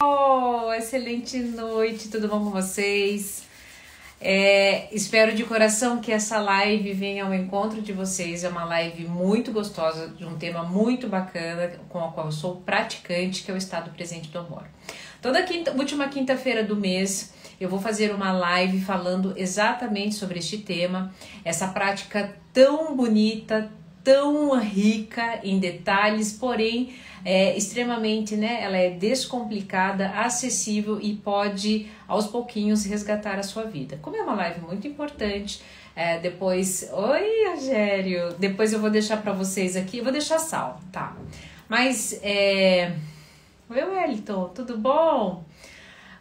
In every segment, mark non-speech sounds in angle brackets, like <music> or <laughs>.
Oh, excelente noite, tudo bom com vocês? É, espero de coração que essa live venha ao encontro de vocês. É uma live muito gostosa, de um tema muito bacana, com a qual eu sou praticante, que é o estado presente do amor. Toda quinta, última quinta-feira do mês, eu vou fazer uma live falando exatamente sobre este tema, essa prática tão bonita, tão rica em detalhes, porém é extremamente, né? Ela é descomplicada, acessível e pode aos pouquinhos resgatar a sua vida. Como é uma live muito importante, é, depois, oi, Rogério, depois eu vou deixar para vocês aqui, vou deixar sal, tá? Mas é, oi, Wellington, tudo bom?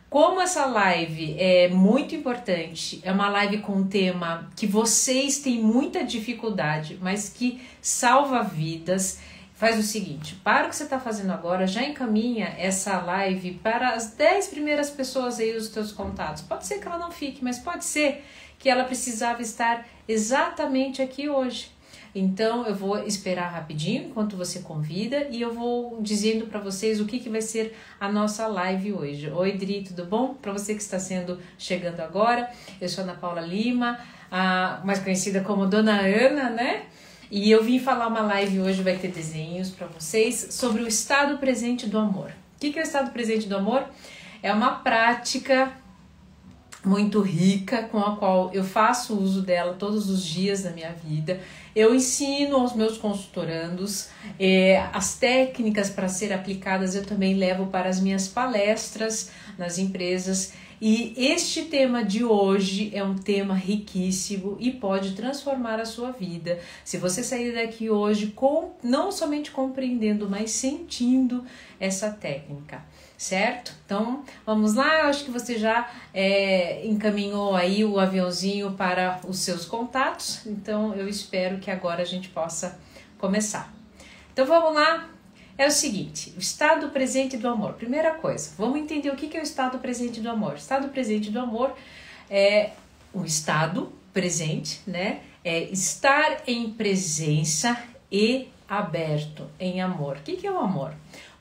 Como essa live é muito importante, é uma live com um tema que vocês têm muita dificuldade, mas que salva vidas. Faz o seguinte, para o que você está fazendo agora, já encaminha essa live para as 10 primeiras pessoas aí os teus contatos. Pode ser que ela não fique, mas pode ser que ela precisava estar exatamente aqui hoje. Então eu vou esperar rapidinho enquanto você convida e eu vou dizendo para vocês o que, que vai ser a nossa live hoje. Oi, Dri, tudo bom? Para você que está sendo chegando agora, eu sou Ana Paula Lima, a, mais conhecida como Dona Ana, né? E eu vim falar uma live hoje, vai ter desenhos para vocês sobre o estado presente do amor. O que, que é o estado presente do amor? É uma prática muito rica com a qual eu faço uso dela todos os dias da minha vida. Eu ensino aos meus consultorandos eh, as técnicas para ser aplicadas, eu também levo para as minhas palestras nas empresas. E este tema de hoje é um tema riquíssimo e pode transformar a sua vida. Se você sair daqui hoje com não somente compreendendo, mas sentindo essa técnica certo? Então vamos lá, eu acho que você já é, encaminhou aí o aviãozinho para os seus contatos, então eu espero que agora a gente possa começar. Então vamos lá, é o seguinte: o estado presente do amor. Primeira coisa, vamos entender o que é o estado presente do amor. O estado presente do amor é o estado presente, né? É estar em presença e aberto em amor. O que é o amor?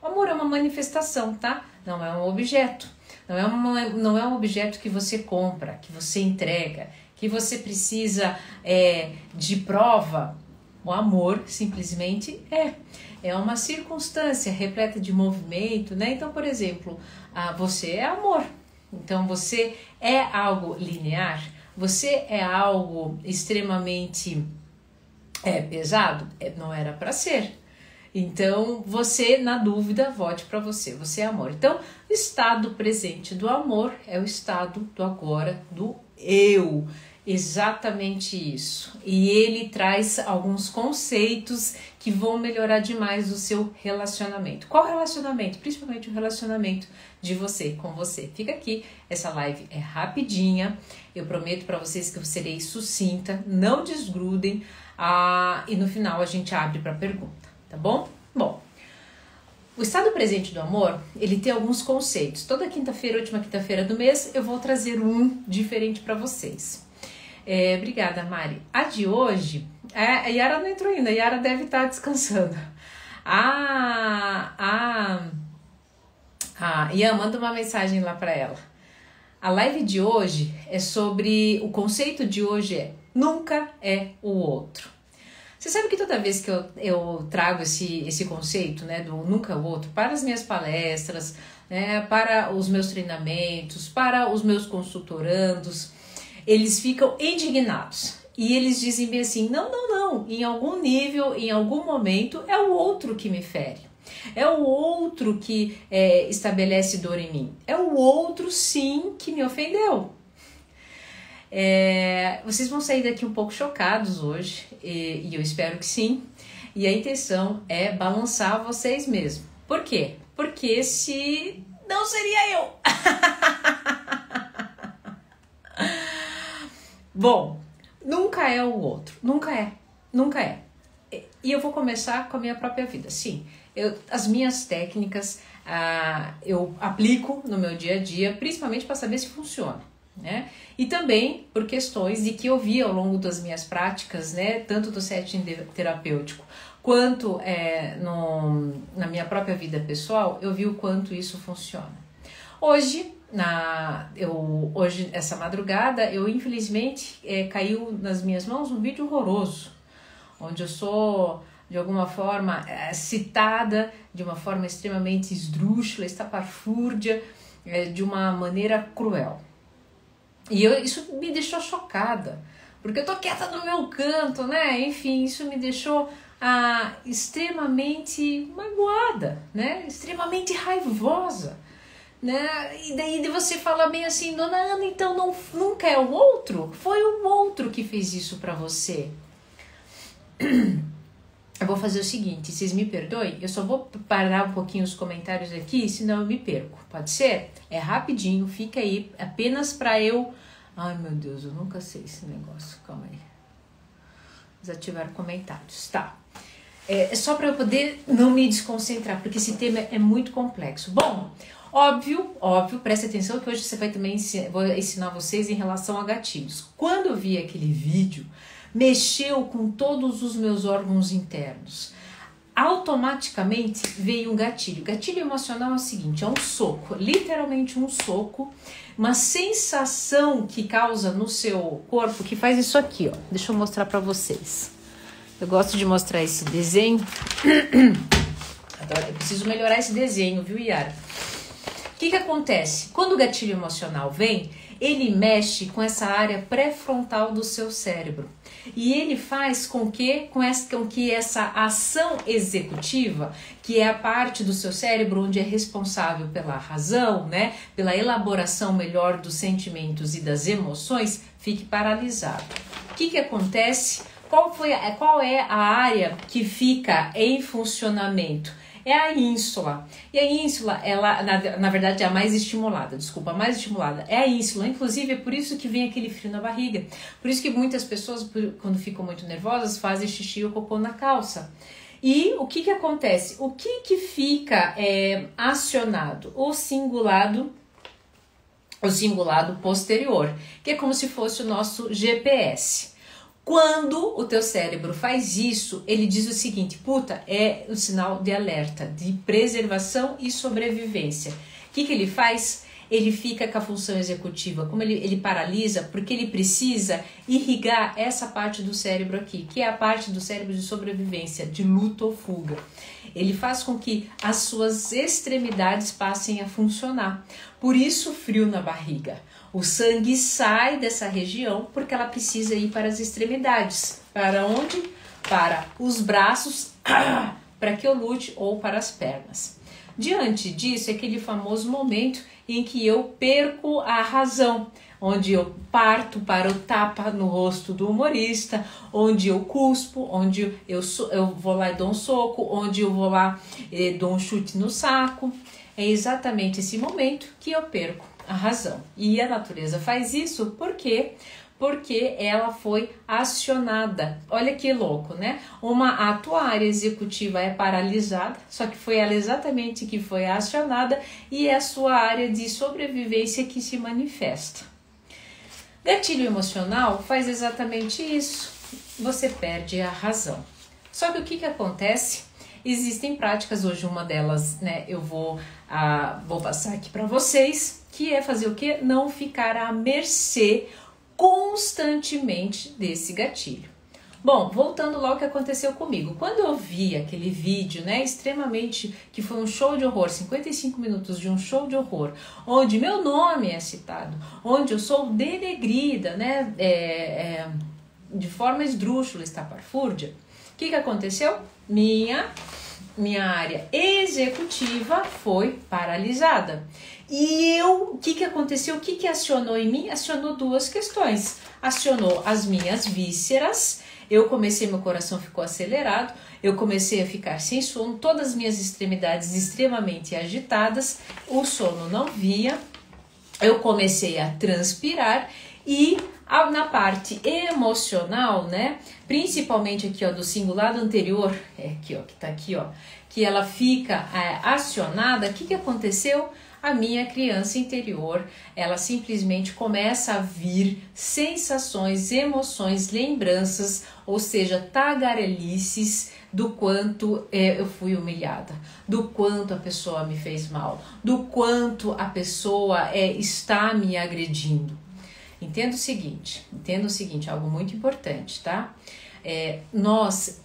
Amor é uma manifestação, tá? Não é um objeto. Não é, uma, não é um objeto que você compra, que você entrega, que você precisa é, de prova. O amor simplesmente é. É uma circunstância repleta de movimento, né? Então, por exemplo, você é amor. Então, você é algo linear. Você é algo extremamente é, pesado. É, não era para ser. Então, você, na dúvida, vote para você. Você é amor. Então, o estado presente do amor é o estado do agora, do eu. Exatamente isso. E ele traz alguns conceitos que vão melhorar demais o seu relacionamento. Qual relacionamento? Principalmente o relacionamento de você com você. Fica aqui, essa live é rapidinha. Eu prometo para vocês que eu serei sucinta, não desgrudem. Ah, e no final a gente abre para pergunta tá bom? Bom, o estado presente do amor, ele tem alguns conceitos. Toda quinta-feira, última quinta-feira do mês, eu vou trazer um diferente para vocês. É, obrigada, Mari. A de hoje, é, a Yara não entrou ainda, a Yara deve estar tá descansando. A, a, a Ian, manda uma mensagem lá para ela. A live de hoje é sobre, o conceito de hoje é nunca é o outro. Você sabe que toda vez que eu, eu trago esse, esse conceito, né, do nunca o outro, para as minhas palestras, né, para os meus treinamentos, para os meus consultorandos, eles ficam indignados. E eles dizem bem assim: não, não, não, em algum nível, em algum momento, é o outro que me fere. É o outro que é, estabelece dor em mim. É o outro, sim, que me ofendeu. É, vocês vão sair daqui um pouco chocados hoje, e, e eu espero que sim. E a intenção é balançar vocês mesmo. Por quê? Porque se não seria eu. <laughs> Bom, nunca é o outro, nunca é, nunca é. E eu vou começar com a minha própria vida. Sim, eu, as minhas técnicas ah, eu aplico no meu dia a dia, principalmente para saber se funciona né? E também por questões de que eu vi ao longo das minhas práticas, né, tanto do setting terapêutico quanto é, no, na minha própria vida pessoal, eu vi o quanto isso funciona. Hoje, na eu hoje essa madrugada, eu infelizmente é, caiu nas minhas mãos um vídeo horroroso, onde eu sou de alguma forma é, citada de uma forma extremamente esdrúxula, estapafúrdia, é, de uma maneira cruel. E eu, isso me deixou chocada, porque eu tô quieta no meu canto, né? Enfim, isso me deixou ah, extremamente magoada, né? Extremamente raivosa. Né? E daí você fala bem assim, dona Ana, então não, nunca é o outro? Foi o outro que fez isso para você. <clears throat> Eu vou fazer o seguinte, vocês me perdoem, eu só vou parar um pouquinho os comentários aqui, senão eu me perco. Pode ser? É rapidinho, fica aí, apenas para eu. Ai meu Deus, eu nunca sei esse negócio. Calma aí. Desativar comentários. Tá. É, é só para eu poder não me desconcentrar, porque esse tema é muito complexo. Bom, óbvio, óbvio, preste atenção que hoje você vai também ensinar, vou ensinar vocês em relação a gatilhos. Quando eu vi aquele vídeo mexeu com todos os meus órgãos internos. Automaticamente veio um gatilho. Gatilho emocional é o seguinte: é um soco, literalmente um soco, uma sensação que causa no seu corpo que faz isso aqui, ó. Deixa eu mostrar para vocês. Eu gosto de mostrar esse desenho. <coughs> Eu preciso melhorar esse desenho, viu, Yara? O que, que acontece? Quando o gatilho emocional vem, ele mexe com essa área pré-frontal do seu cérebro. E ele faz com que, com, essa, com que essa ação executiva, que é a parte do seu cérebro onde é responsável pela razão, né, pela elaboração melhor dos sentimentos e das emoções, fique paralisado. O que, que acontece? Qual, foi, qual é a área que fica em funcionamento? É a ínsula. E a ínsula, ela, na, na verdade, é a mais estimulada, desculpa, a mais estimulada é a ínsula. Inclusive, é por isso que vem aquele frio na barriga. Por isso que muitas pessoas, quando ficam muito nervosas, fazem xixi ou cocô na calça. E o que, que acontece? O que, que fica é, acionado? O singulado o singulado posterior, que é como se fosse o nosso GPS. Quando o teu cérebro faz isso, ele diz o seguinte: puta, é um sinal de alerta, de preservação e sobrevivência. O que, que ele faz? Ele fica com a função executiva, como ele, ele paralisa, porque ele precisa irrigar essa parte do cérebro aqui, que é a parte do cérebro de sobrevivência, de luta ou fuga. Ele faz com que as suas extremidades passem a funcionar. Por isso, frio na barriga. O sangue sai dessa região porque ela precisa ir para as extremidades. Para onde? Para os braços, <clears throat> para que eu lute, ou para as pernas. Diante disso, é aquele famoso momento em que eu perco a razão, onde eu parto para o tapa no rosto do humorista, onde eu cuspo, onde eu, eu vou lá e dou um soco, onde eu vou lá e dou um chute no saco. É exatamente esse momento que eu perco a razão. E a natureza faz isso porque porque ela foi acionada. Olha que louco, né? Uma a tua área executiva é paralisada, só que foi ela exatamente que foi acionada e é a sua área de sobrevivência que se manifesta. Gatilho emocional faz exatamente isso. Você perde a razão. Só que o que, que acontece? Existem práticas, hoje uma delas, né, eu vou, ah, vou passar aqui para vocês, que é fazer o que? Não ficar à mercê constantemente desse gatilho. Bom, voltando lá ao que aconteceu comigo. Quando eu vi aquele vídeo, né, extremamente, que foi um show de horror, 55 minutos de um show de horror, onde meu nome é citado, onde eu sou denegrida, né, é, é, de forma esdrúxula, estapafúrdia, o que, que aconteceu? Minha, minha área executiva foi paralisada. E eu, o que, que aconteceu? O que, que acionou em mim? Acionou duas questões. Acionou as minhas vísceras, eu comecei, meu coração ficou acelerado, eu comecei a ficar sem sono, todas as minhas extremidades extremamente agitadas, o sono não vinha, eu comecei a transpirar e na parte emocional, né, principalmente aqui ó do cingulado anterior, é aqui ó, que tá aqui ó, que ela fica é, acionada, o que que aconteceu? a minha criança interior, ela simplesmente começa a vir sensações, emoções, lembranças, ou seja, tagarelices do quanto é, eu fui humilhada, do quanto a pessoa me fez mal, do quanto a pessoa é, está me agredindo. Entenda o seguinte, entenda o seguinte, algo muito importante, tá? É, nós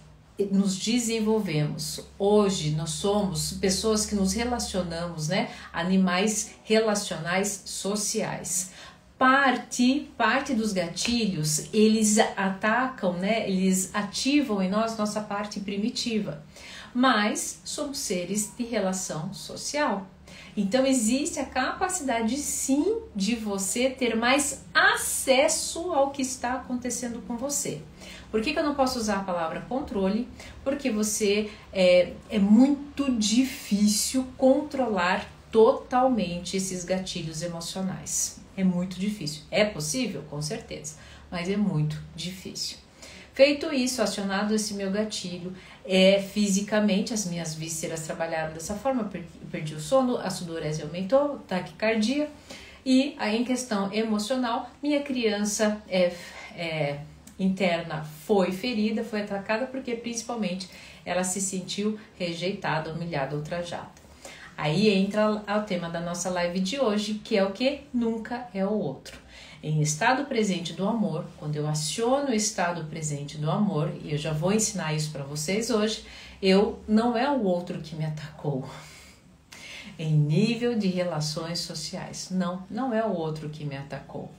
nos desenvolvemos. Hoje nós somos pessoas que nos relacionamos, né? Animais relacionais sociais. Parte, parte dos gatilhos, eles atacam, né? Eles ativam em nós nossa parte primitiva. Mas somos seres de relação social. Então existe a capacidade sim de você ter mais acesso ao que está acontecendo com você. Por que, que eu não posso usar a palavra controle? Porque você é, é muito difícil controlar totalmente esses gatilhos emocionais. É muito difícil. É possível? Com certeza, mas é muito difícil. Feito isso, acionado esse meu gatilho, é fisicamente as minhas vísceras trabalharam dessa forma, eu perdi o sono, a sudorese aumentou, taquicardia, e aí em questão emocional, minha criança é, é interna foi ferida, foi atacada porque principalmente ela se sentiu rejeitada, humilhada, ultrajada. Aí entra o tema da nossa live de hoje, que é o que nunca é o outro. Em estado presente do amor, quando eu aciono o estado presente do amor, e eu já vou ensinar isso para vocês hoje, eu não é o outro que me atacou. Em nível de relações sociais, não, não é o outro que me atacou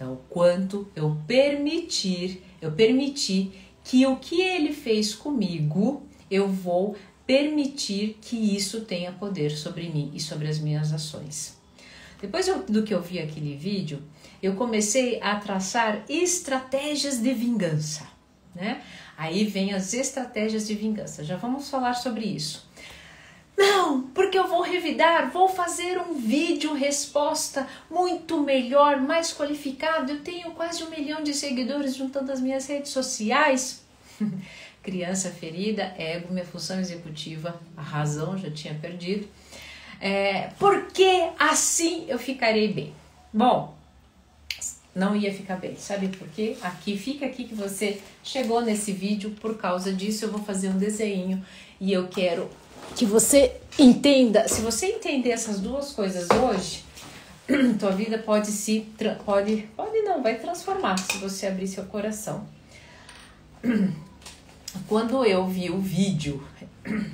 é o quanto eu permitir, eu permitir que o que ele fez comigo, eu vou permitir que isso tenha poder sobre mim e sobre as minhas ações. Depois do que eu vi aquele vídeo, eu comecei a traçar estratégias de vingança, né? Aí vem as estratégias de vingança. Já vamos falar sobre isso. Não, porque eu vou revidar, vou fazer um vídeo resposta muito melhor, mais qualificado. Eu tenho quase um milhão de seguidores juntando as minhas redes sociais. <laughs> Criança ferida, ego, minha função executiva, a razão já tinha perdido. É, porque assim eu ficarei bem? Bom, não ia ficar bem. Sabe por quê? Aqui, fica aqui que você chegou nesse vídeo por causa disso. Eu vou fazer um desenho e eu quero que você entenda, se você entender essas duas coisas hoje, <clears throat> tua vida pode se pode pode não, vai transformar se você abrir seu coração. <clears throat> Quando eu vi o vídeo, <clears throat>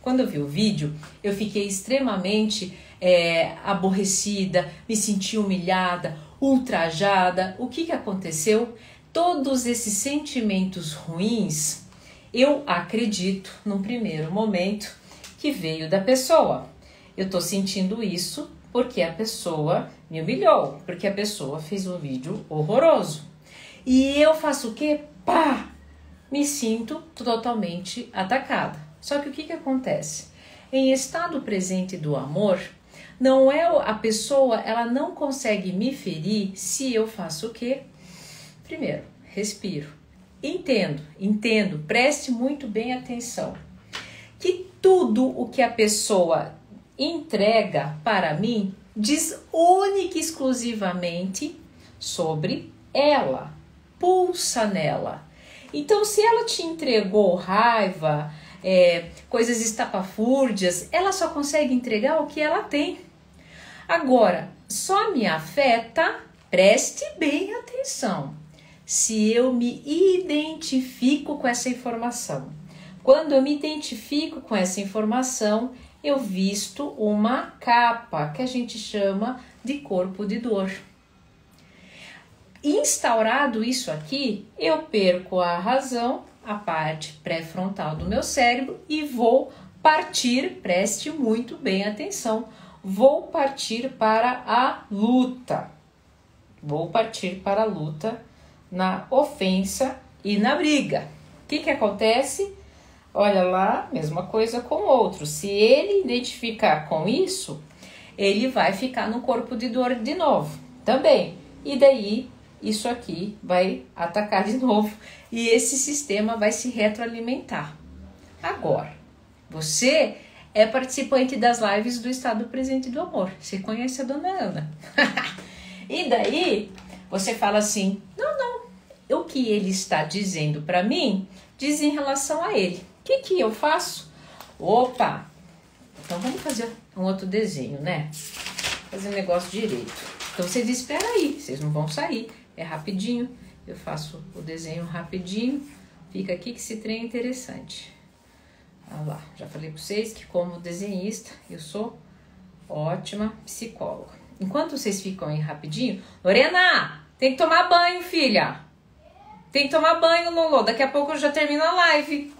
quando eu vi o vídeo, eu fiquei extremamente é, aborrecida, me senti humilhada, ultrajada. O que, que aconteceu? Todos esses sentimentos ruins, eu acredito, num primeiro momento, que veio da pessoa. Eu tô sentindo isso porque a pessoa me humilhou, porque a pessoa fez um vídeo horroroso. E eu faço o que? Pá! Me sinto totalmente atacada. Só que o que, que acontece? Em estado presente do amor, não é a pessoa, ela não consegue me ferir se eu faço o quê? Primeiro, respiro. Entendo, entendo, preste muito bem atenção que tudo o que a pessoa entrega para mim diz única e exclusivamente sobre ela, pulsa nela. Então, se ela te entregou raiva, é, coisas estapafúrdias, ela só consegue entregar o que ela tem. Agora, só me afeta, preste bem atenção, se eu me identifico com essa informação. Quando eu me identifico com essa informação, eu visto uma capa que a gente chama de corpo de dor. Instaurado isso aqui, eu perco a razão, a parte pré-frontal do meu cérebro e vou partir, preste muito bem atenção, vou partir para a luta. Vou partir para a luta na ofensa e na briga. O que, que acontece? Olha lá, mesma coisa com o outro. Se ele identificar com isso, ele vai ficar no corpo de dor de novo também. E daí isso aqui vai atacar de <laughs> novo e esse sistema vai se retroalimentar. Agora, você é participante das lives do Estado Presente do Amor. Você conhece a dona Ana. <laughs> e daí você fala assim: não, não, o que ele está dizendo para mim diz em relação a ele. que que eu faço? Opa! Então vamos fazer um outro desenho, né? Fazer um negócio direito. Então vocês esperam aí, vocês não vão sair. É rapidinho. Eu faço o desenho rapidinho. Fica aqui que esse trem é interessante. Olha lá, já falei para vocês que como desenhista eu sou ótima psicóloga. Enquanto vocês ficam aí rapidinho, Lorena, tem que tomar banho, filha. Tem que tomar banho, Lolo. Daqui a pouco eu já termino a live.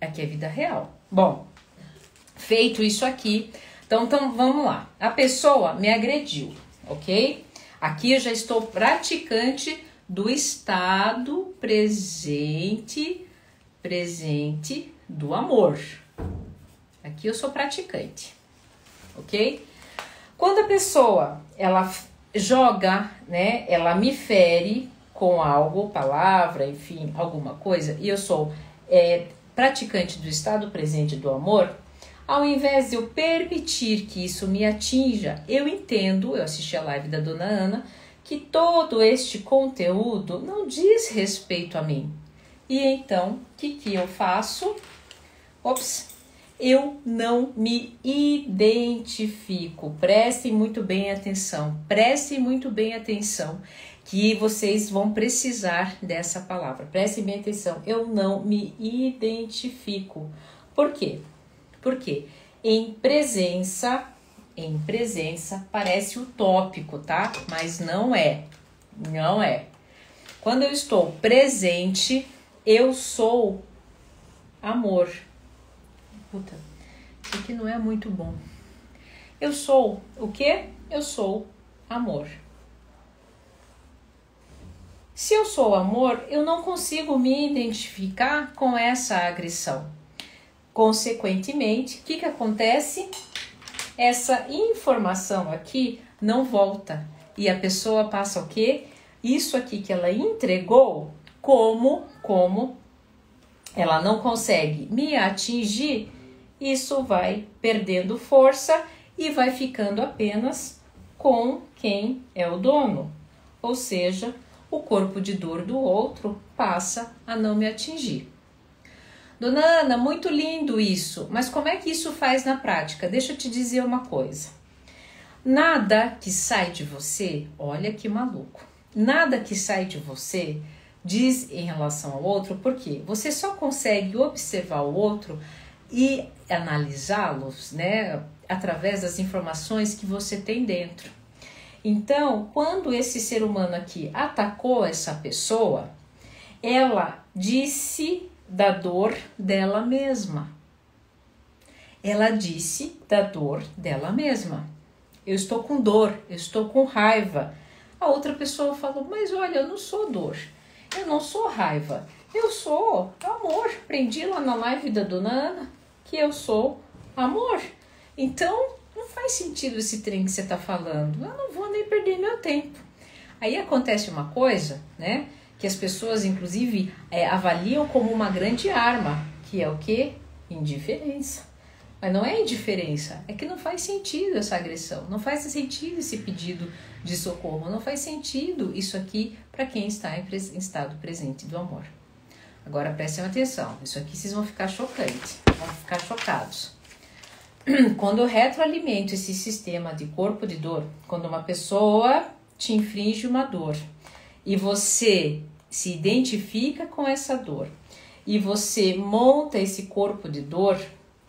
Aqui é vida real. Bom, feito isso aqui, então, então vamos lá. A pessoa me agrediu, ok? Aqui eu já estou praticante do estado presente, presente do amor. Aqui eu sou praticante, ok? Quando a pessoa ela joga, né? Ela me fere com algo, palavra, enfim, alguma coisa, e eu sou é, praticante do estado presente do amor, ao invés de eu permitir que isso me atinja, eu entendo, eu assisti a live da dona Ana, que todo este conteúdo não diz respeito a mim. E então, o que, que eu faço? Ops, eu não me identifico. Prestem muito bem atenção, prestem muito bem atenção, que vocês vão precisar dessa palavra. Prestem bem atenção, eu não me identifico. Por quê? Porque em presença, em presença parece utópico, tá? Mas não é. Não é. Quando eu estou presente, eu sou amor. Puta, isso aqui não é muito bom. Eu sou o quê? Eu sou amor. Se eu sou amor, eu não consigo me identificar com essa agressão. Consequentemente, o que, que acontece? Essa informação aqui não volta e a pessoa passa o quê? Isso aqui que ela entregou, como, como ela não consegue me atingir, isso vai perdendo força e vai ficando apenas com quem é o dono. Ou seja, o corpo de dor do outro passa a não me atingir. Dona Ana, muito lindo isso, mas como é que isso faz na prática? Deixa eu te dizer uma coisa. Nada que sai de você, olha que maluco, nada que sai de você diz em relação ao outro, porque você só consegue observar o outro e analisá-los, né, através das informações que você tem dentro. Então, quando esse ser humano aqui atacou essa pessoa, ela disse da dor dela mesma. Ela disse da dor dela mesma. Eu estou com dor, eu estou com raiva. A outra pessoa falou: Mas olha, eu não sou dor, eu não sou raiva, eu sou amor. Aprendi lá na live da dona Ana que eu sou amor. Então, não faz sentido esse trem que você está falando. Eu não vou nem perder meu tempo. Aí acontece uma coisa, né? que as pessoas, inclusive, é, avaliam como uma grande arma, que é o que? Indiferença. Mas não é indiferença, é que não faz sentido essa agressão, não faz sentido esse pedido de socorro, não faz sentido isso aqui para quem está em, em, estado presente do amor. Agora prestem atenção, isso aqui vocês vão ficar chocantes, vão ficar chocados. <clears throat> Quando eu retroalimento esse sistema de corpo de dor, quando uma pessoa te infringe uma dor e você se identifica com essa dor e você monta esse corpo de dor,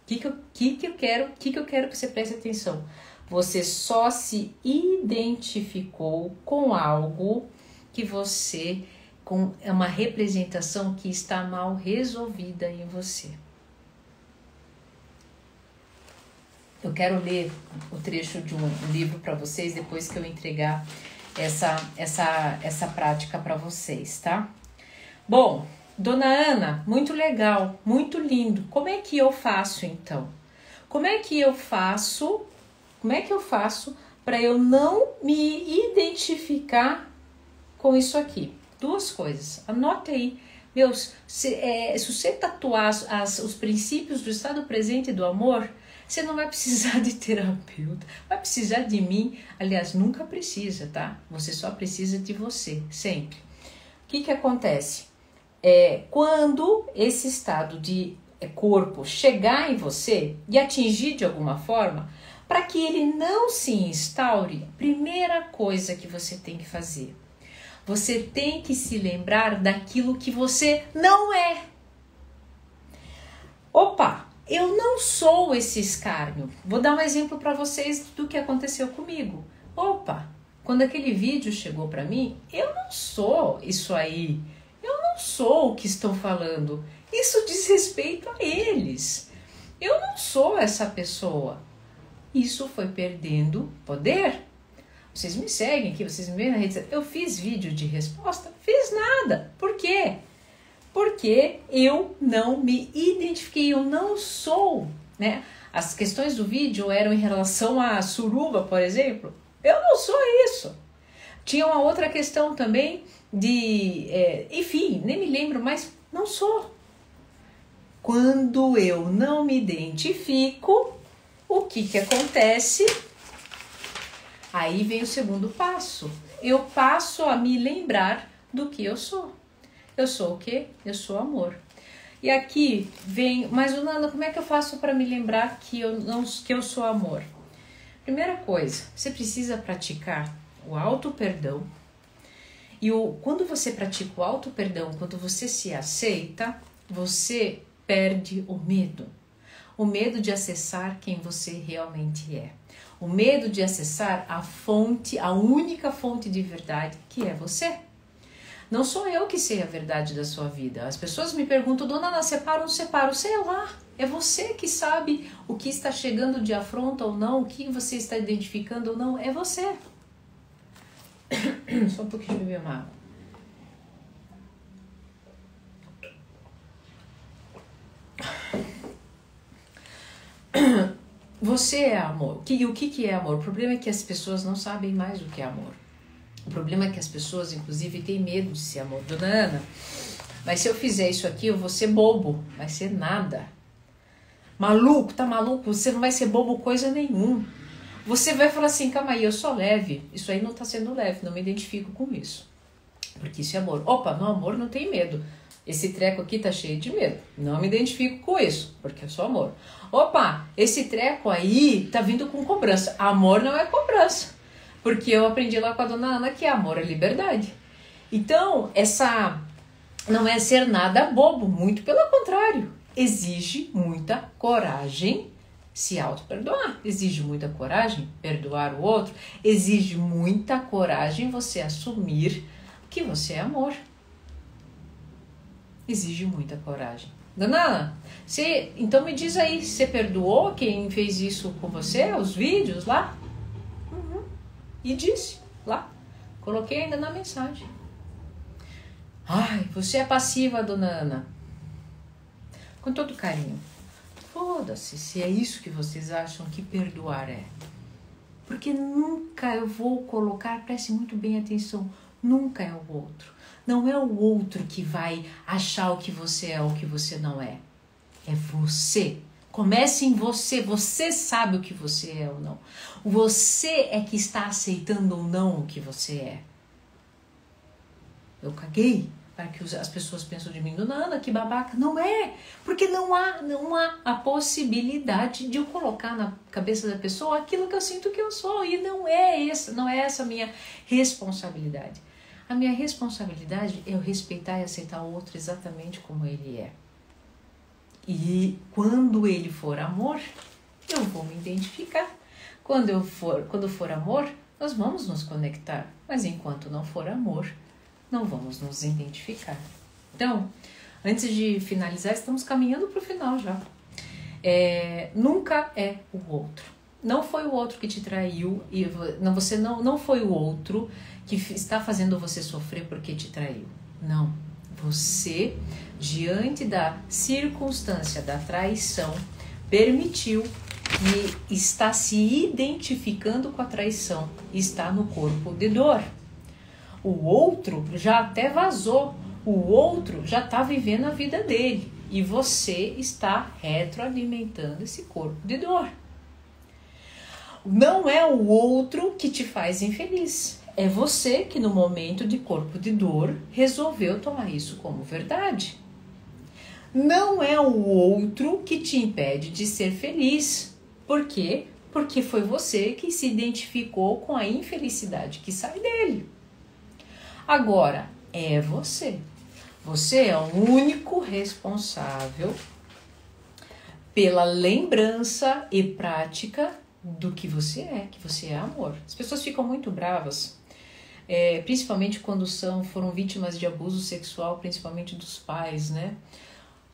que, que, eu, que, que eu quero? que, que eu quero que você preste atenção? Você só se identificou com algo que você com é uma representação que está mal resolvida em você. Eu quero ler o trecho de um livro para vocês depois que eu entregar essa, essa, essa prática para vocês, tá? Bom, dona Ana, muito legal, muito lindo. Como é que eu faço então? Como é que eu faço? Como é que eu faço para eu não me identificar com isso aqui? Duas coisas. Anote aí. Meus, se, é, se você tatuar as, os princípios do estado presente do amor, você não vai precisar de terapeuta, vai precisar de mim. Aliás, nunca precisa, tá? Você só precisa de você, sempre. O que que acontece? É, quando esse estado de é, corpo chegar em você e atingir de alguma forma, para que ele não se instaure, primeira coisa que você tem que fazer, você tem que se lembrar daquilo que você não é. Opa, eu não sou esse escárnio. Vou dar um exemplo para vocês do que aconteceu comigo. Opa, quando aquele vídeo chegou para mim, eu não sou isso aí. Não sou o que estão falando. Isso diz respeito a eles. Eu não sou essa pessoa isso foi perdendo poder. Vocês me seguem aqui, vocês me veem na rede. Eu fiz vídeo de resposta? Fiz nada. Por quê? Porque eu não me identifiquei, eu não sou, né? As questões do vídeo eram em relação à suruba, por exemplo. Eu não sou isso. Tinha uma outra questão também de, é, enfim, nem me lembro, mas não sou. Quando eu não me identifico, o que que acontece? Aí vem o segundo passo. Eu passo a me lembrar do que eu sou. Eu sou o quê? Eu sou amor. E aqui vem, mas Nana, como é que eu faço para me lembrar que eu não que eu sou amor? Primeira coisa, você precisa praticar o auto perdão. E o, quando você pratica o auto perdão, quando você se aceita, você perde o medo o medo de acessar quem você realmente é. O medo de acessar a fonte, a única fonte de verdade, que é você. Não sou eu que sei a verdade da sua vida. As pessoas me perguntam, dona Ana, separa ou não separa? Sei lá. É você que sabe o que está chegando de afronta ou não, o que você está identificando ou não. É você. Só um pouquinho de beber uma água. Você é amor. E o que, que é amor? O problema é que as pessoas não sabem mais o que é amor. O problema é que as pessoas, inclusive, têm medo de ser amor. Dona Ana, mas se eu fizer isso aqui, eu vou ser bobo. Vai ser nada. Maluco, tá maluco? Você não vai ser bobo coisa nenhuma. Você vai falar assim, calma aí, eu sou leve. Isso aí não tá sendo leve, não me identifico com isso. Porque isso é amor. Opa, no amor não tem medo. Esse treco aqui tá cheio de medo. Não me identifico com isso, porque eu sou amor. Opa, esse treco aí tá vindo com cobrança. Amor não é cobrança. Porque eu aprendi lá com a dona Ana que amor é liberdade. Então, essa não é ser nada bobo, muito pelo contrário. Exige muita coragem se auto-perdoar. Exige muita coragem perdoar o outro. Exige muita coragem você assumir que você é amor exige muita coragem. Dona você, então me diz aí, você perdoou quem fez isso com você, os vídeos lá? Uhum. E disse lá. Coloquei ainda na mensagem. Ai, você é passiva, dona Ana. Com todo carinho. Foda-se se é isso que vocês acham que perdoar é. Porque nunca eu vou colocar, preste muito bem atenção, nunca é o outro. Não é o outro que vai achar o que você é ou o que você não é. É você. Comece em você. Você sabe o que você é ou não. Você é que está aceitando ou não o que você é. Eu caguei para que as pessoas pensam de mim, Dona Ana, que babaca. Não é, porque não há, não há a possibilidade de eu colocar na cabeça da pessoa aquilo que eu sinto que eu sou. E não é essa, não é essa a minha responsabilidade. A minha responsabilidade é eu respeitar e aceitar o outro exatamente como ele é. E quando ele for amor, eu vou me identificar. Quando eu for, quando for amor, nós vamos nos conectar. Mas enquanto não for amor, não vamos nos identificar. Então, antes de finalizar, estamos caminhando para o final já. É, nunca é o outro. Não foi o outro que te traiu e não, você não, não foi o outro que está fazendo você sofrer porque te traiu. Não. Você, diante da circunstância da traição, permitiu e está se identificando com a traição, está no corpo de dor. O outro já até vazou, o outro já está vivendo a vida dele e você está retroalimentando esse corpo de dor. Não é o outro que te faz infeliz, É você que, no momento de corpo de dor, resolveu tomar isso como verdade. Não é o outro que te impede de ser feliz. Por quê? Porque foi você que se identificou com a infelicidade que sai dele. Agora, é você. Você é o único responsável pela lembrança e prática do que você é, que você é amor. As pessoas ficam muito bravas, é, principalmente quando são foram vítimas de abuso sexual, principalmente dos pais, né?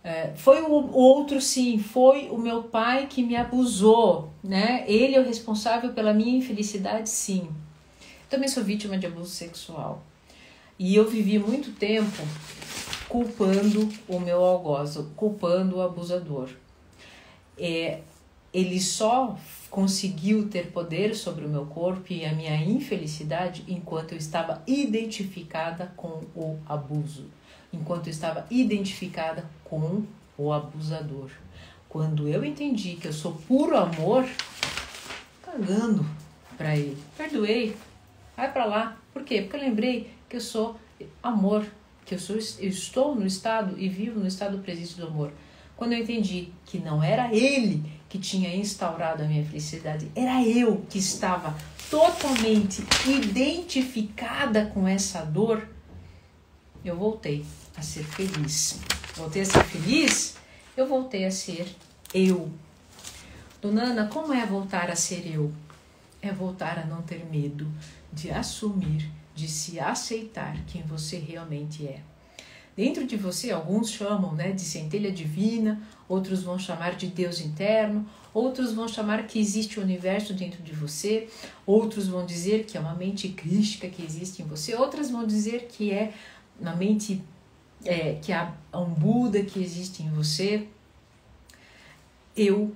É, foi o, o outro sim, foi o meu pai que me abusou, né? Ele é o responsável pela minha infelicidade, sim. Também sou vítima de abuso sexual. E eu vivi muito tempo culpando o meu algoz, culpando o abusador é, ele só conseguiu ter poder sobre o meu corpo e a minha infelicidade enquanto eu estava identificada com o abuso, enquanto eu estava identificada com o abusador. Quando eu entendi que eu sou puro amor, cagando para ele, perdoei, vai para lá. Por quê? Porque eu lembrei que eu sou amor, que eu, sou, eu estou no estado e vivo no estado presente do amor. Quando eu entendi que não era ele que tinha instaurado a minha felicidade, era eu que estava totalmente identificada com essa dor, eu voltei a ser feliz. Voltei a ser feliz, eu voltei a ser eu. Dona Ana, como é voltar a ser eu? É voltar a não ter medo de assumir, de se aceitar quem você realmente é. Dentro de você, alguns chamam né, de centelha divina, outros vão chamar de Deus interno, outros vão chamar que existe o universo dentro de você, outros vão dizer que é uma mente crística que existe em você, outras vão dizer que é uma mente, é, que há um Buda que existe em você. Eu,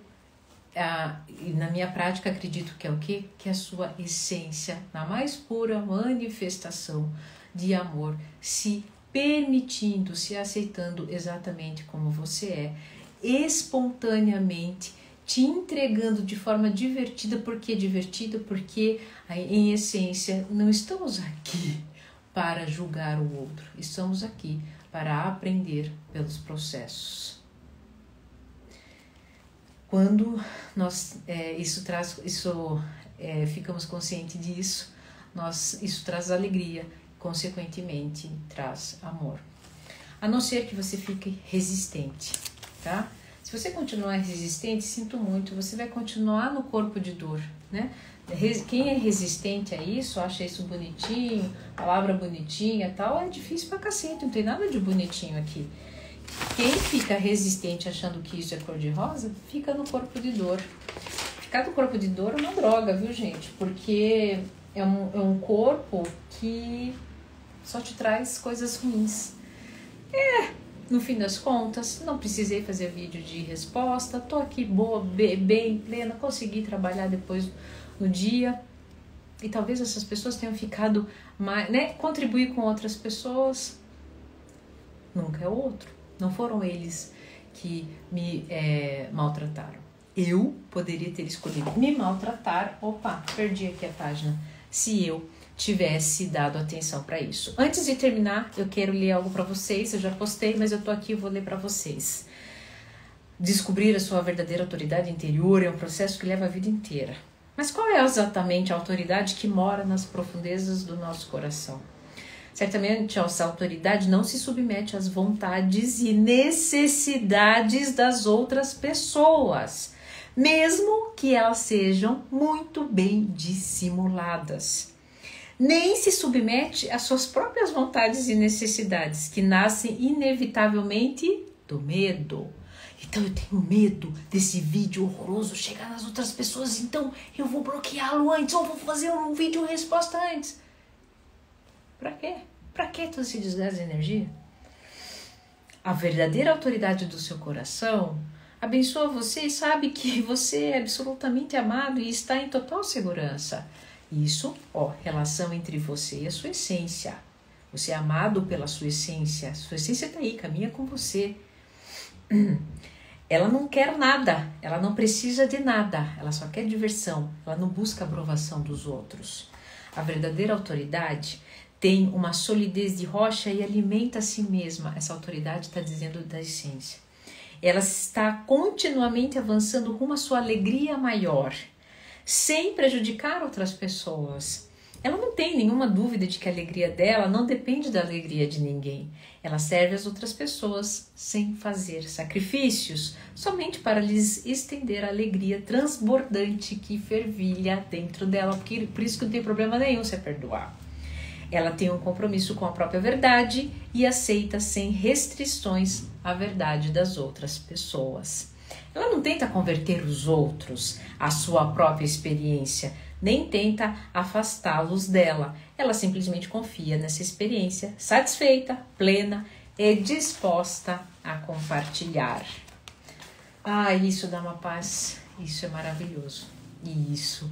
a, na minha prática, acredito que é o? Que é a sua essência, na mais pura manifestação de amor, se permitindo, se aceitando exatamente como você é, espontaneamente, te entregando de forma divertida. Por que divertida? Porque, em essência, não estamos aqui para julgar o outro, estamos aqui para aprender pelos processos. Quando nós é, isso traz, isso é, ficamos conscientes disso, nós isso traz alegria consequentemente traz amor. A não ser que você fique resistente, tá? Se você continuar resistente, sinto muito, você vai continuar no corpo de dor, né? Quem é resistente a isso, acha isso bonitinho, palavra bonitinha tal, é difícil pra cacete, não tem nada de bonitinho aqui. Quem fica resistente achando que isso é cor-de-rosa, fica no corpo de dor. Ficar no corpo de dor é uma droga, viu, gente? Porque é um, é um corpo que só te traz coisas ruins. É, no fim das contas, não precisei fazer vídeo de resposta, tô aqui boa, bem plena, consegui trabalhar depois no dia. E talvez essas pessoas tenham ficado mais, né, contribuir com outras pessoas. Nunca é outro. Não foram eles que me é, maltrataram. Eu poderia ter escolhido me maltratar. Opa, perdi aqui a página. Se eu tivesse dado atenção para isso. Antes de terminar, eu quero ler algo para vocês. Eu já postei, mas eu tô aqui e vou ler para vocês. Descobrir a sua verdadeira autoridade interior é um processo que leva a vida inteira. Mas qual é exatamente a autoridade que mora nas profundezas do nosso coração? Certamente essa autoridade não se submete às vontades e necessidades das outras pessoas, mesmo que elas sejam muito bem dissimuladas nem se submete às suas próprias vontades e necessidades, que nascem inevitavelmente do medo. Então eu tenho medo desse vídeo horroroso chegar nas outras pessoas, então eu vou bloqueá-lo antes ou vou fazer um vídeo resposta antes. Para quê? Para que todo esse desgaste de energia? A verdadeira autoridade do seu coração abençoa você e sabe que <laughs> você é absolutamente amado e está em total segurança. Isso, ó, relação entre você e a sua essência. Você é amado pela sua essência. Sua essência está aí, caminha com você. <clears throat> Ela não quer nada, ela não precisa de nada, ela só quer diversão, ela não busca aprovação dos outros. A verdadeira autoridade tem uma solidez de rocha e alimenta a si mesma. Essa autoridade está dizendo da essência. Ela está continuamente avançando rumo à sua alegria maior, sem prejudicar outras pessoas. Ela não tem nenhuma dúvida de que a alegria dela não depende da alegria de ninguém. Ela serve as outras pessoas sem fazer sacrifícios, somente para lhes estender a alegria transbordante que fervilha dentro dela, porque, por isso que não tem problema nenhum se perdoar. Ela tem um compromisso com a própria verdade e aceita sem restrições a verdade das outras pessoas. Ela não tenta converter os outros à sua própria experiência, nem tenta afastá-los dela. Ela simplesmente confia nessa experiência, satisfeita, plena e disposta a compartilhar. Ah, isso dá uma paz, isso é maravilhoso. E isso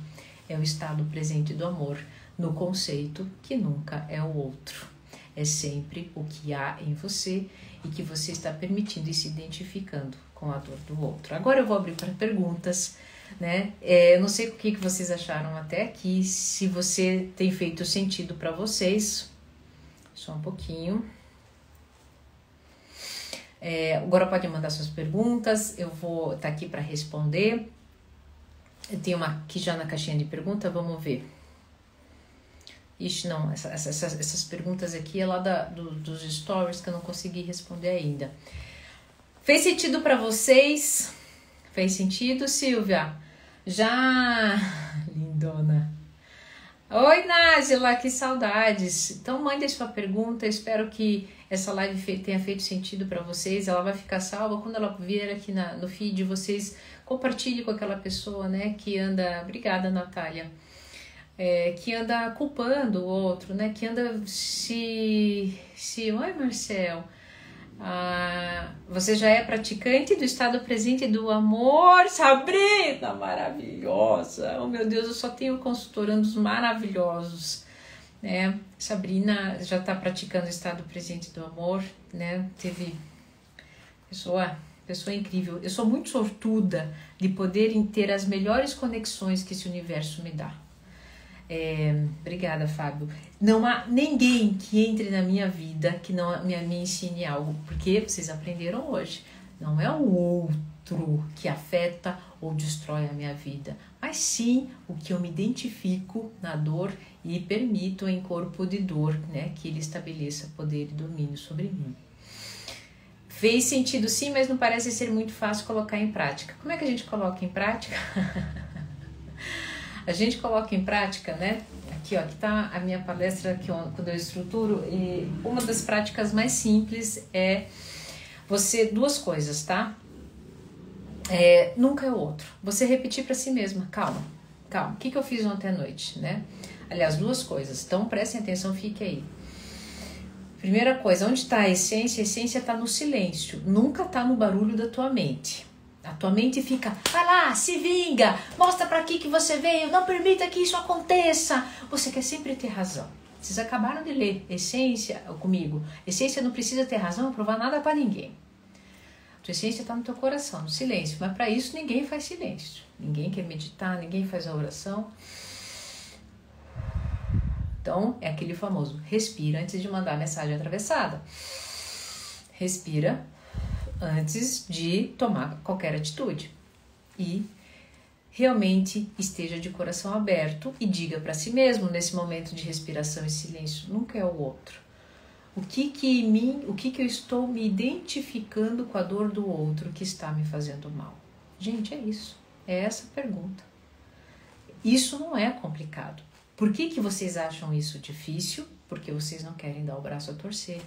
é o estado presente do amor no conceito que nunca é o outro. É sempre o que há em você e que você está permitindo e se identificando com a dor do outro. Agora eu vou abrir para perguntas né? É, eu não sei o que, que vocês acharam até aqui, se você tem feito sentido para vocês. Só um pouquinho. É, agora pode mandar suas perguntas, eu vou estar tá aqui para responder. Eu tenho uma aqui já na caixinha de pergunta, vamos ver. Ixi, não, essa, essa, essas, perguntas aqui é lá da, do, dos stories que eu não consegui responder ainda. Fez sentido para vocês? Fez sentido, Silvia? Já, <laughs> lindona. Oi, Nájila, que saudades. Então, mande sua pergunta. Espero que essa live tenha feito sentido para vocês. Ela vai ficar salva quando ela vier aqui na, no feed. Vocês compartilhem com aquela pessoa, né, que anda. Obrigada, Natália. É, que anda culpando o outro, né? Que anda se. se Oi, Marcel ah, você já é praticante do estado presente do amor, Sabrina, maravilhosa. Oh meu Deus, eu só tenho consultorandos maravilhosos, né? Sabrina já está praticando o estado presente do amor, né? Teve pessoa, pessoa incrível. Eu sou muito sortuda de poder ter as melhores conexões que esse universo me dá. É, obrigada, Fábio. Não há ninguém que entre na minha vida que não me, ensine algo, porque vocês aprenderam hoje. Não é o outro que afeta ou destrói a minha vida, mas sim o que eu me identifico na dor e permito em corpo de dor, né, que ele estabeleça poder e domínio sobre mim. Fez sentido sim, mas não parece ser muito fácil colocar em prática. Como é que a gente coloca em prática? <laughs> a gente coloca em prática, né? Aqui, ó, aqui tá a minha palestra aqui quando eu estruturo e uma das práticas mais simples é você duas coisas, tá? É, nunca é o outro. Você repetir para si mesma, calma, calma. O que, que eu fiz ontem à noite, né? Aliás, duas coisas. Então prestem atenção, fique aí. Primeira coisa, onde está a essência? A essência está no silêncio, nunca está no barulho da tua mente. A tua mente fica, vai lá, se vinga, mostra para aqui que você veio, não permita que isso aconteça. Você quer sempre ter razão. Vocês acabaram de ler Essência comigo. Essência não precisa ter razão, provar nada para ninguém. A tua essência está no teu coração, no silêncio. Mas para isso ninguém faz silêncio. Ninguém quer meditar, ninguém faz a oração. Então é aquele famoso respira antes de mandar a mensagem atravessada. Respira antes de tomar qualquer atitude. E realmente esteja de coração aberto e diga para si mesmo nesse momento de respiração e silêncio, nunca é o outro. O que que mim, o que que eu estou me identificando com a dor do outro que está me fazendo mal? Gente, é isso. É essa a pergunta. Isso não é complicado. Por que, que vocês acham isso difícil? Porque vocês não querem dar o braço a torcer.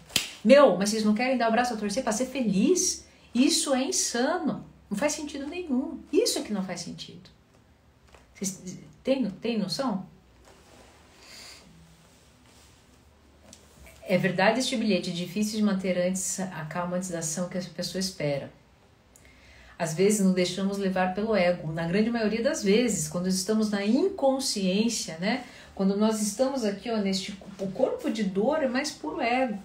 Meu, mas vocês não querem dar o braço a torcer para ser feliz? Isso é insano. Não faz sentido nenhum. Isso é que não faz sentido. Vocês têm, têm noção? É verdade este bilhete, é difícil de manter antes a calma antes da ação que a pessoa espera. Às vezes nos deixamos levar pelo ego, na grande maioria das vezes, quando estamos na inconsciência, né? Quando nós estamos aqui, ó, neste o corpo de dor é mais puro ego.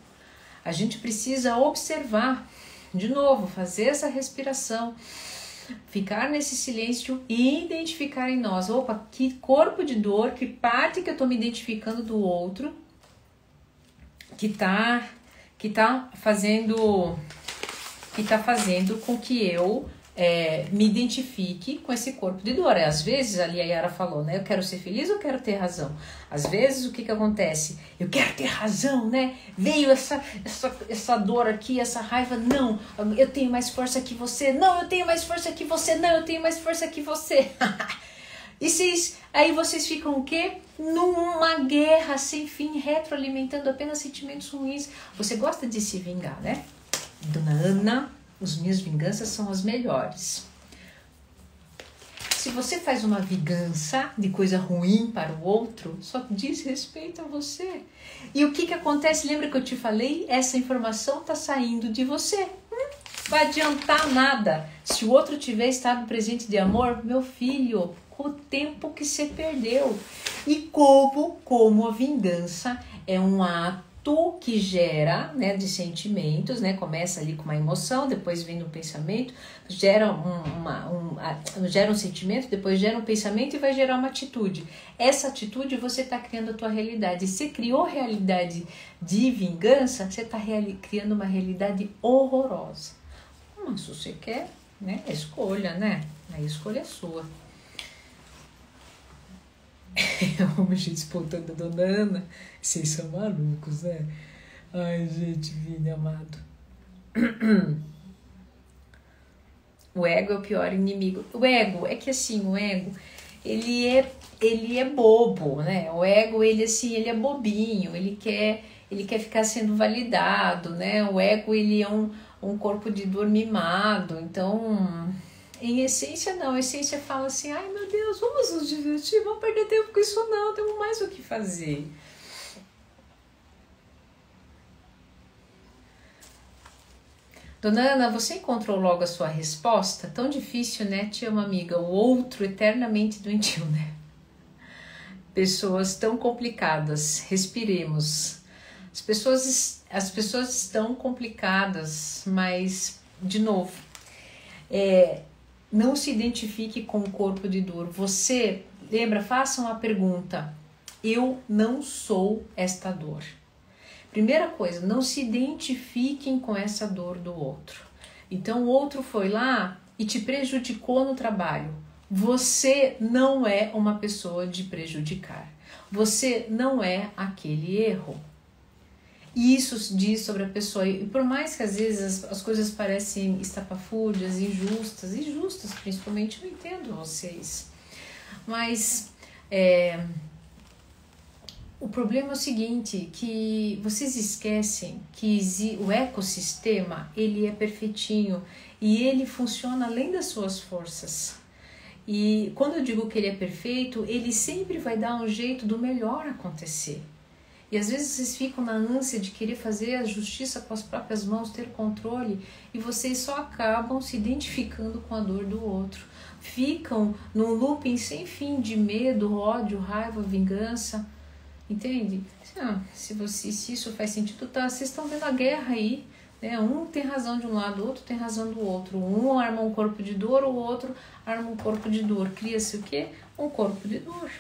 A gente precisa observar de novo, fazer essa respiração. ficar nesse silêncio e identificar em nós, opa, que corpo de dor, que parte que eu tô me identificando do outro, que tá que tá fazendo que tá fazendo com que eu é, me identifique com esse corpo de dor. Às vezes, ali a Yara falou, né? Eu quero ser feliz ou quero ter razão? Às vezes, o que que acontece? Eu quero ter razão, né? Veio essa, essa, essa dor aqui, essa raiva. Não, eu tenho mais força que você. Não, eu tenho mais força que você. Não, eu tenho mais força que você. <laughs> e vocês, aí vocês ficam o quê? Numa guerra sem fim, retroalimentando apenas sentimentos ruins. Você gosta de se vingar, né? Dona Ana as minhas vinganças são as melhores. Se você faz uma vingança de coisa ruim para o outro, só diz respeito a você. E o que, que acontece? Lembra que eu te falei? Essa informação está saindo de você. Hum, vai adiantar nada. Se o outro tiver estado presente de amor, meu filho, o tempo que você perdeu. E como, como a vingança é um ato tu que gera, né, de sentimentos, né, começa ali com uma emoção, depois vem um pensamento, gera um, uma, um, gera um sentimento, depois gera um pensamento e vai gerar uma atitude. Essa atitude você está criando a tua realidade. Se criou realidade de vingança, você está criando uma realidade horrorosa. Mas se você quer, né, escolha, né, a escolha é sua. <laughs> Uma gente espontânea, dona Ana. Vocês são malucos, né? Ai, gente, Vini amado. <clears throat> O ego é o pior inimigo. O ego, é que assim, o ego, ele é, ele é bobo, né? O ego, ele assim, ele é bobinho, ele quer, ele quer ficar sendo validado, né? O ego, ele é um, um corpo de dor mimado, então em essência, não. A essência fala assim: ai meu Deus, vamos nos divertir, vamos perder tempo com isso, não, temos mais o que fazer. Dona Ana, você encontrou logo a sua resposta? Tão difícil, né? Te amo, amiga. O outro eternamente doentio, né? Pessoas tão complicadas. Respiremos. As pessoas, as pessoas estão complicadas, mas, de novo, é, não se identifique com o corpo de dor. Você, lembra, faça uma pergunta. Eu não sou esta dor. Primeira coisa, não se identifiquem com essa dor do outro. Então, o outro foi lá e te prejudicou no trabalho. Você não é uma pessoa de prejudicar. Você não é aquele erro. E isso diz sobre a pessoa. E por mais que às vezes as, as coisas parecem estapafúrdias, injustas, injustas principalmente, eu entendo vocês. Mas é, o problema é o seguinte, que vocês esquecem que o ecossistema ele é perfeitinho e ele funciona além das suas forças. E quando eu digo que ele é perfeito, ele sempre vai dar um jeito do melhor acontecer. E às vezes vocês ficam na ânsia de querer fazer a justiça com as próprias mãos, ter controle, e vocês só acabam se identificando com a dor do outro. Ficam num looping sem fim de medo, ódio, raiva, vingança. Entende? Ah, se, você, se isso faz sentido, tá, vocês estão vendo a guerra aí. Né? Um tem razão de um lado, o outro tem razão do outro. Um arma um corpo de dor, o outro arma um corpo de dor. Cria-se o quê? Um corpo de dor.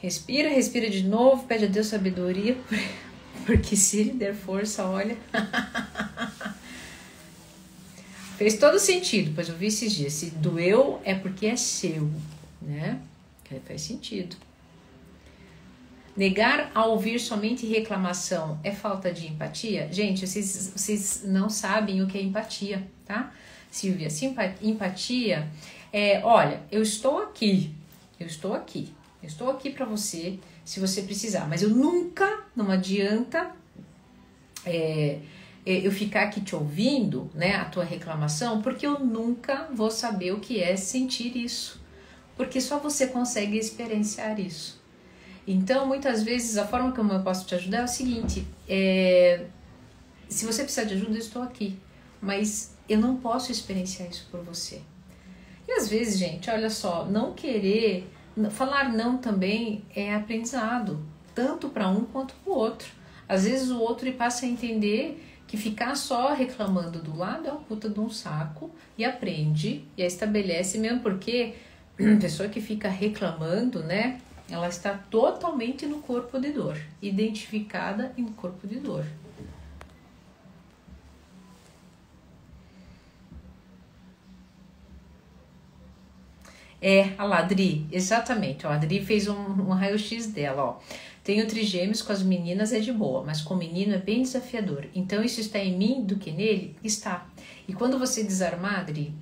Respira, respira de novo, pede a Deus sabedoria, <laughs> porque se ele der força, olha. <laughs> Fez todo sentido, pois eu vi esses dias. Se doeu é porque é seu, né? Faz sentido. Negar a ouvir somente reclamação é falta de empatia? Gente, vocês, vocês não sabem o que é empatia, tá? Silvia, empatia é, olha, eu estou aqui, eu estou aqui, eu estou aqui para você se você precisar, mas eu nunca, não adianta é, é, eu ficar aqui te ouvindo, né, a tua reclamação, porque eu nunca vou saber o que é sentir isso, porque só você consegue experienciar isso. Então, muitas vezes, a forma como eu posso te ajudar é o seguinte: é, se você precisar de ajuda, eu estou aqui, mas eu não posso experienciar isso por você. E às vezes, gente, olha só, não querer Falar não também é aprendizado, tanto para um quanto para o outro. Às vezes o outro passa a entender que ficar só reclamando do lado é um puta de um saco e aprende e estabelece mesmo porque a pessoa que fica reclamando, né, ela está totalmente no corpo de dor, identificada em corpo de dor. É, a Ladri, exatamente. A Adri fez um, um raio-x dela, ó. Tenho trigêmeos com as meninas é de boa, mas com o menino é bem desafiador. Então isso está em mim do que nele? Está. E quando você desarmar, Adri,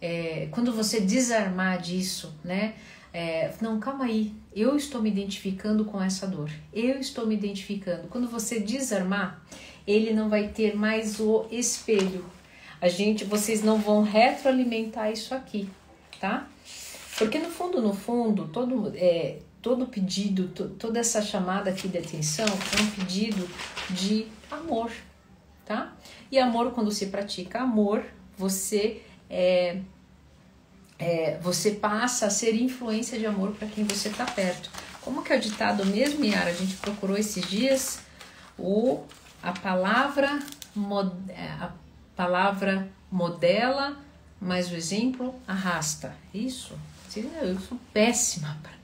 é, quando você desarmar disso, né? É, não, calma aí, eu estou me identificando com essa dor. Eu estou me identificando. Quando você desarmar, ele não vai ter mais o espelho. A gente, vocês não vão retroalimentar isso aqui, tá? Porque no fundo, no fundo, todo, é, todo pedido, to, toda essa chamada aqui de atenção é um pedido de amor, tá? E amor, quando se pratica amor, você é, é, você passa a ser influência de amor para quem você está perto. Como que é o ditado mesmo, Yara? A gente procurou esses dias o a palavra é, a palavra modela, mas o exemplo arrasta. Isso. Eu sou péssima para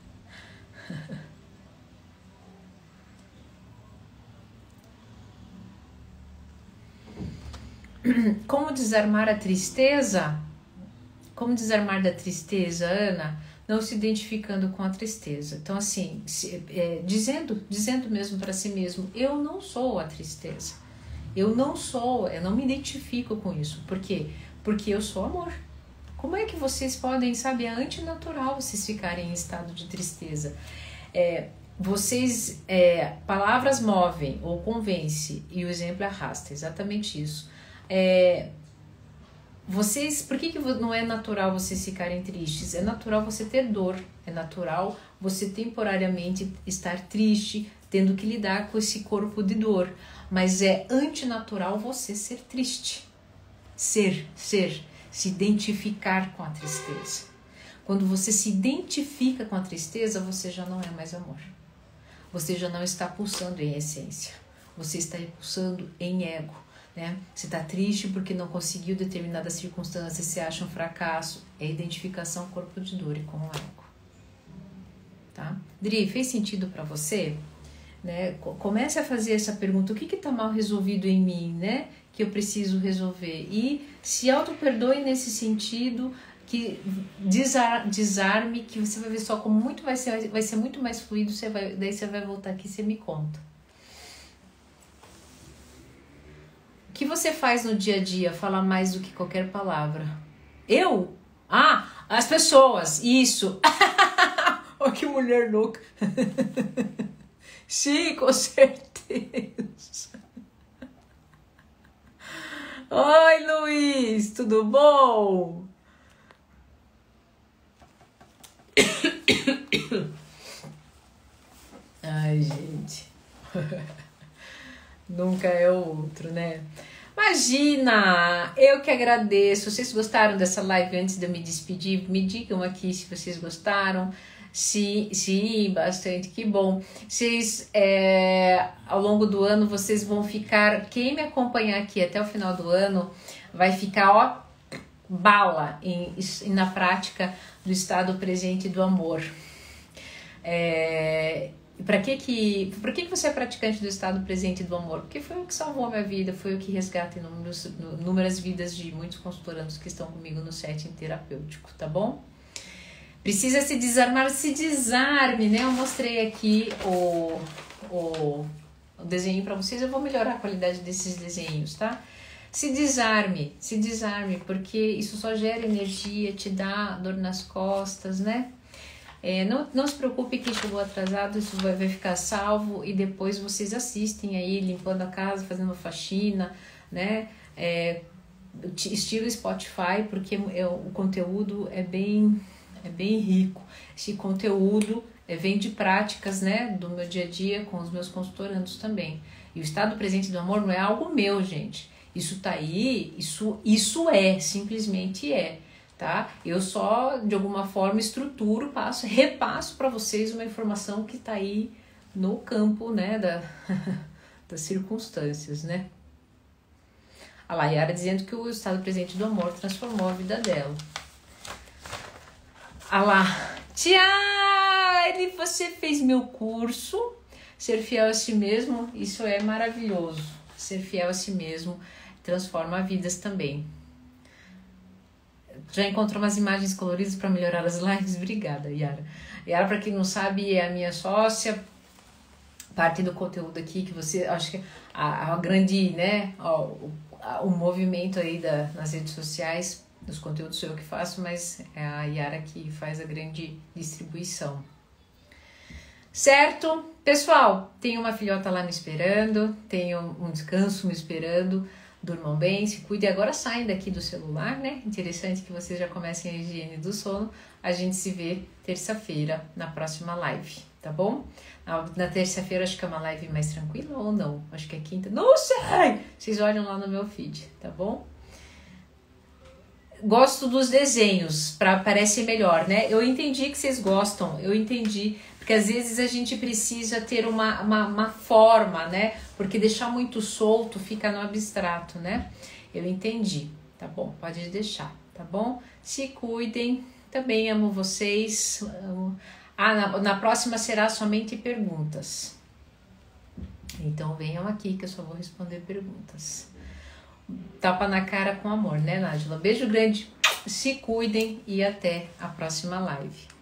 <coughs> Como desarmar a tristeza? Como desarmar da tristeza, Ana? Não se identificando com a tristeza. Então, assim, se, é, dizendo, dizendo mesmo para si mesmo: eu não sou a tristeza. Eu não sou, eu não me identifico com isso. Por quê? Porque eu sou amor. Como é que vocês podem, sabe, é antinatural vocês ficarem em estado de tristeza. É, vocês, é, palavras movem ou convence e o exemplo arrasta, exatamente isso. É, vocês, por que, que não é natural vocês ficarem tristes? É natural você ter dor, é natural você temporariamente estar triste, tendo que lidar com esse corpo de dor, mas é antinatural você ser triste. Ser, ser se identificar com a tristeza. Quando você se identifica com a tristeza, você já não é mais amor. Você já não está pulsando em essência. Você está pulsando em ego. Né? Você está triste porque não conseguiu determinadas circunstâncias, você acha um fracasso. É identificação corpo de dor e com o ego. Tá? Dri, fez sentido para você? Né? Comece a fazer essa pergunta: o que está mal resolvido em mim? Né? Que eu preciso resolver. E se auto-perdoe nesse sentido, que desar, desarme, que você vai ver só como muito vai ser, vai ser muito mais fluido, você vai, daí você vai voltar aqui e você me conta. O que você faz no dia a dia fala mais do que qualquer palavra? Eu? Ah, as pessoas, isso. <laughs> oh, que mulher louca. <laughs> Sim, com certeza. Oi, Luiz, tudo bom? Ai, gente. <laughs> Nunca é outro, né? Imagina! Eu que agradeço. Vocês gostaram dessa live antes de eu me despedir? Me digam aqui se vocês gostaram. Sim, sim, bastante, que bom. Vocês, é, ao longo do ano, vocês vão ficar, quem me acompanhar aqui até o final do ano, vai ficar, ó, bala em, na prática do estado presente do amor. É, para que que, por que que você é praticante do estado presente do amor? Porque foi o que salvou a minha vida, foi o que resgata inúmeras, inúmeras vidas de muitos consultorandos que estão comigo no setting terapêutico, tá bom? Precisa se desarmar, se desarme, né? Eu mostrei aqui o, o, o desenho para vocês, eu vou melhorar a qualidade desses desenhos, tá? Se desarme, se desarme, porque isso só gera energia, te dá dor nas costas, né? É, não, não se preocupe que chegou atrasado, isso vai, vai ficar salvo e depois vocês assistem aí, limpando a casa, fazendo faxina, né? É, estilo Spotify, porque é, o conteúdo é bem é bem rico. Esse conteúdo é, vem de práticas né, do meu dia a dia com os meus consultorandos também. E o estado presente do amor não é algo meu, gente. Isso tá aí, isso, isso é, simplesmente é. Tá? Eu só, de alguma forma, estruturo, passo, repasso para vocês uma informação que está aí no campo né, da, <laughs> das circunstâncias, né? A Layara dizendo que o estado presente do amor transformou a vida dela. Ah lá, Tiane, você fez meu curso. Ser fiel a si mesmo, isso é maravilhoso. Ser fiel a si mesmo transforma vidas também. Já encontrou umas imagens coloridas para melhorar as lives? Obrigada, Yara. Yara, para quem não sabe, é a minha sócia. Parte do conteúdo aqui que você, acho que a, a grande, né, ó, o, a, o movimento aí da, nas redes sociais, dos conteúdos sou eu que faço, mas é a Yara que faz a grande distribuição. Certo? Pessoal, tem uma filhota lá me esperando, tenho um descanso me esperando durmam bem, se cuidem. Agora saem daqui do celular, né? Interessante que vocês já comecem a higiene do sono. A gente se vê terça-feira na próxima live, tá bom? Na, na terça-feira acho que é uma live mais tranquila ou não? Acho que é quinta. Não sei! Vocês olham lá no meu feed, tá bom? Gosto dos desenhos, para parecer melhor, né? Eu entendi que vocês gostam, eu entendi porque às vezes a gente precisa ter uma, uma, uma forma, né? Porque deixar muito solto fica no abstrato, né? Eu entendi, tá bom? Pode deixar, tá bom? Se cuidem, também amo vocês. Ah, na, na próxima será somente perguntas. Então venham aqui que eu só vou responder perguntas. Tapa na cara com amor, né, Nájila? Beijo grande, se cuidem e até a próxima live.